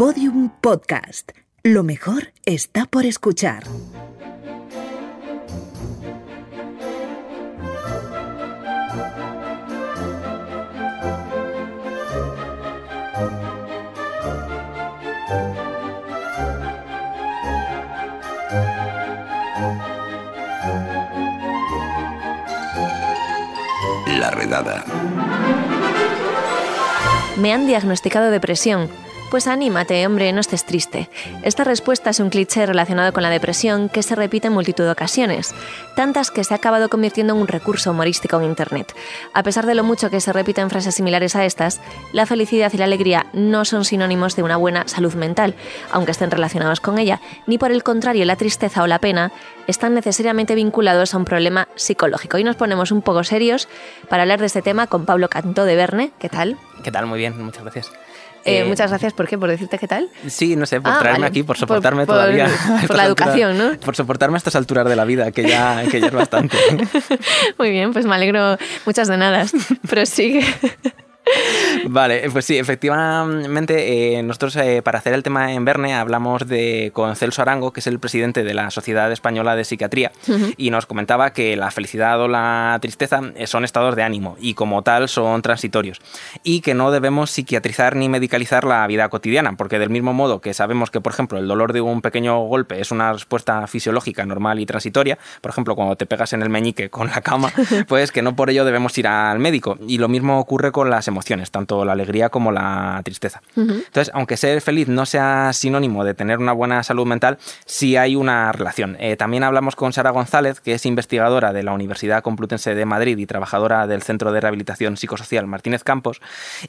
Podium Podcast. Lo mejor está por escuchar. La redada. Me han diagnosticado depresión. Pues anímate, hombre, no estés triste. Esta respuesta es un cliché relacionado con la depresión que se repite en multitud de ocasiones, tantas que se ha acabado convirtiendo en un recurso humorístico en Internet. A pesar de lo mucho que se repiten frases similares a estas, la felicidad y la alegría no son sinónimos de una buena salud mental, aunque estén relacionados con ella, ni por el contrario la tristeza o la pena están necesariamente vinculados a un problema psicológico. Y nos ponemos un poco serios para hablar de este tema con Pablo Cantó de Verne. ¿Qué tal? ¿Qué tal? Muy bien, muchas gracias. Eh, muchas gracias, ¿por qué? ¿Por decirte qué tal? Sí, no sé, por Ah, traerme vale. aquí, por Por- soportarme por- todavía. por estas la alturas- educación, ¿no? Por soportarme a estas alturas de la vida, que ya, que ya es bastante. Muy bien, pues me alegro muchas de nada. Prosigue. Vale, pues sí, efectivamente, eh, nosotros eh, para hacer el tema en Verne hablamos de, con Celso Arango, que es el presidente de la Sociedad Española de Psiquiatría, y nos comentaba que la felicidad o la tristeza eh, son estados de ánimo y como tal son transitorios, y que no debemos psiquiatrizar ni medicalizar la vida cotidiana, porque del mismo modo que sabemos que, por ejemplo, el dolor de un pequeño golpe es una respuesta fisiológica normal y transitoria, por ejemplo, cuando te pegas en el meñique con la cama, pues que no por ello debemos ir al médico. Y lo mismo ocurre con las emociones, tanto la alegría como la tristeza. Entonces, aunque ser feliz no sea sinónimo de tener una buena salud mental, sí hay una relación. Eh, también hablamos con Sara González, que es investigadora de la Universidad Complutense de Madrid y trabajadora del Centro de Rehabilitación Psicosocial Martínez Campos,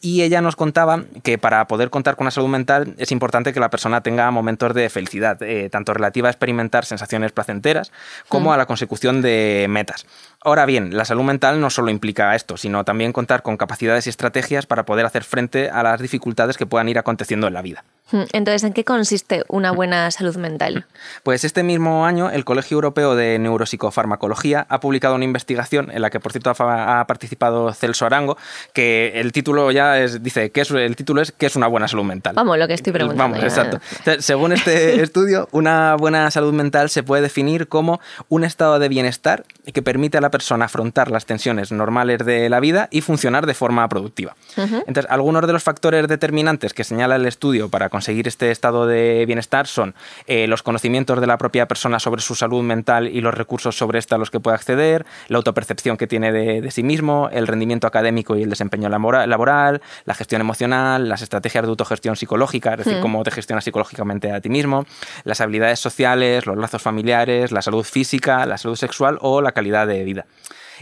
y ella nos contaba que para poder contar con una salud mental es importante que la persona tenga momentos de felicidad, eh, tanto relativa a experimentar sensaciones placenteras como a la consecución de metas. Ahora bien, la salud mental no solo implica esto, sino también contar con capacidades y estrategias para poder hacer frente a las dificultades que puedan ir aconteciendo en la vida. Entonces, ¿en qué consiste una buena salud mental? Pues este mismo año el Colegio Europeo de Neuropsicofarmacología ha publicado una investigación en la que por cierto ha participado Celso Arango, que el título ya es, dice que es, el título es ¿qué es una buena salud mental? Vamos, lo que estoy preguntando. Vamos, ya. exacto. Según este estudio, una buena salud mental se puede definir como un estado de bienestar que permite a la persona afrontar las tensiones normales de la vida y funcionar de forma productiva. Entonces, algunos de los factores determinantes que señala el estudio para conseguir este estado de bienestar son eh, los conocimientos de la propia persona sobre su salud mental y los recursos sobre esta a los que puede acceder, la autopercepción que tiene de, de sí mismo, el rendimiento académico y el desempeño labora- laboral, la gestión emocional, las estrategias de autogestión psicológica, es decir, cómo te gestionas psicológicamente a ti mismo, las habilidades sociales, los lazos familiares, la salud física, la salud sexual o la calidad de vida.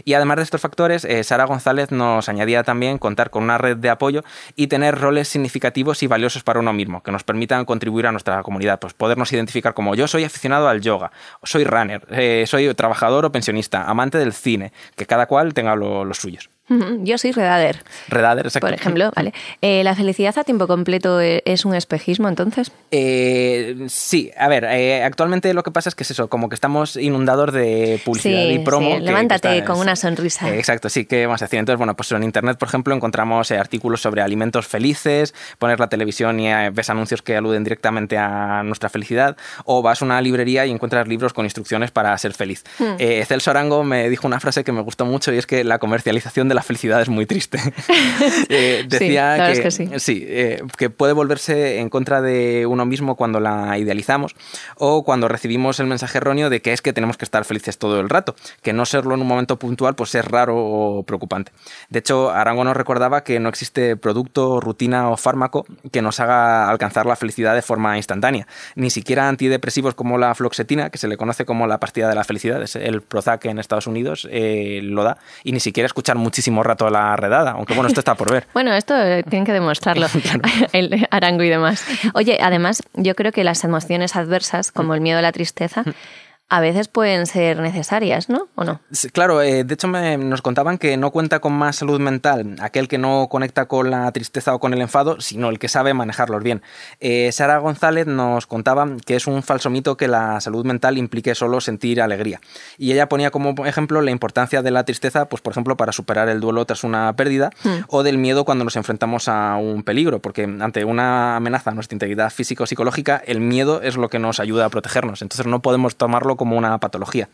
Y además de estos factores, eh, Sara González nos añadía también contar con una red de apoyo y tener roles significativos y valiosos para uno mismo, que nos permitan contribuir a nuestra comunidad, pues podernos identificar como yo soy aficionado al yoga, soy runner, eh, soy trabajador o pensionista, amante del cine, que cada cual tenga lo- los suyos. Yo soy redader, Redader, exacto. por ejemplo. ¿vale? Eh, ¿La felicidad a tiempo completo eh, es un espejismo entonces? Eh, sí, a ver, eh, actualmente lo que pasa es que es eso, como que estamos inundados de publicidad Sí, y promo. sí, que- levántate que está- con una sonrisa. Exacto, sí, ¿qué vamos a decir? Entonces, bueno, pues en internet, por ejemplo, encontramos artículos sobre alimentos felices, poner la televisión y ves anuncios que aluden directamente a nuestra felicidad, o vas a una librería y encuentras libros con instrucciones para ser feliz. Hmm. Celso Arango me dijo una frase que me gustó mucho y es que la comercialización de la felicidad es muy triste. Eh, decía la verdad que, es que sí. Sí, eh, que puede volverse en contra de uno mismo cuando la idealizamos o cuando recibimos el mensaje erróneo de que es que tenemos que estar felices todo el rato, que no serlo en un momento puntual pues es raro o preocupante. De hecho, Arango nos recordaba que no existe producto, rutina o fármaco que nos haga alcanzar la felicidad de forma instantánea, ni siquiera antidepresivos como la fluoxetina, que se le conoce como la pastilla de la felicidad, es el Prozac en Estados Unidos, eh, lo da, y ni siquiera escuchar muchísimo rato la redada, aunque bueno, esto está por ver. Bueno, esto eh, tienen que demostrarlo, el arango y demás. Oye, además, yo creo que las emociones adversas, como el miedo o la tristeza, a veces pueden ser necesarias, ¿no? ¿O no? claro, eh, de hecho nos contaban que no cuenta con más salud mental aquel que no conecta con la tristeza o con el enfado, sino el que sabe manejarlos bien. Eh, Sara González nos contaba que es un falso mito que la salud mental implique solo sentir alegría. Y ella ponía como ejemplo la importancia de la tristeza, pues por ejemplo, para superar el duelo tras una pérdida hmm. o del miedo cuando nos enfrentamos a un peligro, porque ante una amenaza a nuestra integridad físico-psicológica, el miedo es lo que nos ayuda a protegernos. Entonces no podemos tomarlo como una patología.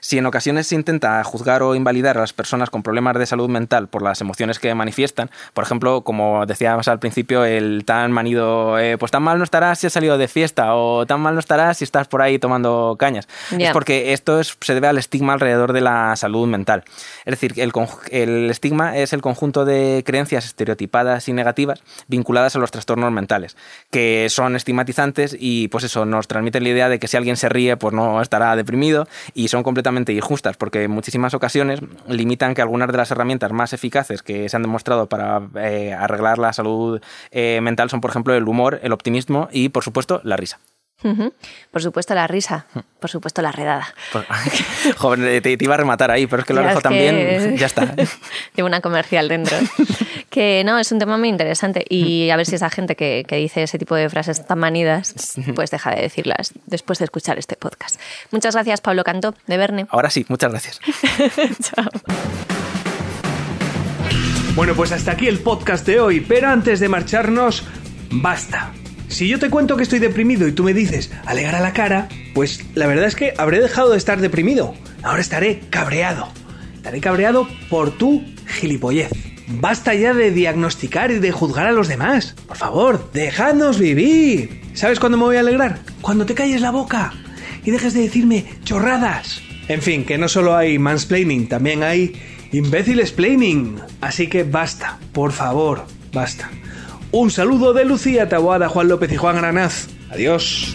Si en ocasiones se intenta juzgar o invalidar a las personas con problemas de salud mental por las emociones que manifiestan, por ejemplo, como decíamos al principio, el tan manido, eh, pues tan mal no estarás si has salido de fiesta o tan mal no estarás si estás por ahí tomando cañas. Es porque esto se debe al estigma alrededor de la salud mental. Es decir, el, el estigma es el conjunto de creencias estereotipadas y negativas vinculadas a los trastornos mentales, que son estigmatizantes y pues eso nos transmite la idea de que si alguien se ríe, pues no estará deprimido y son completamente injustas porque en muchísimas ocasiones limitan que algunas de las herramientas más eficaces que se han demostrado para eh, arreglar la salud eh, mental son, por ejemplo, el humor, el optimismo y, por supuesto, la risa. Por supuesto la risa, por supuesto la redada. Joven, te, iba a rematar ahí, pero es que lo dejo también, ya está. Llevo una comercial dentro. Que no, es un tema muy interesante y a ver si esa gente que, que, dice ese tipo de frases tan manidas, pues deja de decirlas después de escuchar este podcast. Muchas gracias Pablo Canto, de Verne. Ahora sí, muchas gracias. Chao. Bueno, pues hasta aquí el podcast de hoy, pero antes de marcharnos, basta. Si yo te cuento que estoy deprimido y tú me dices, alegra la cara, pues la verdad es que habré dejado de estar deprimido. Ahora estaré cabreado. Estaré cabreado por tu gilipollez. Basta ya de diagnosticar y de juzgar a los demás. Por favor, dejadnos vivir. ¿Sabes cuándo me voy a alegrar? Cuando te calles la boca y dejes de decirme chorradas. En fin, que no solo hay mansplaining, también hay imbéciles planning. Así que basta, por favor, basta. Un saludo de Lucía Taboada, Juan López y Juan Granaz. Adiós.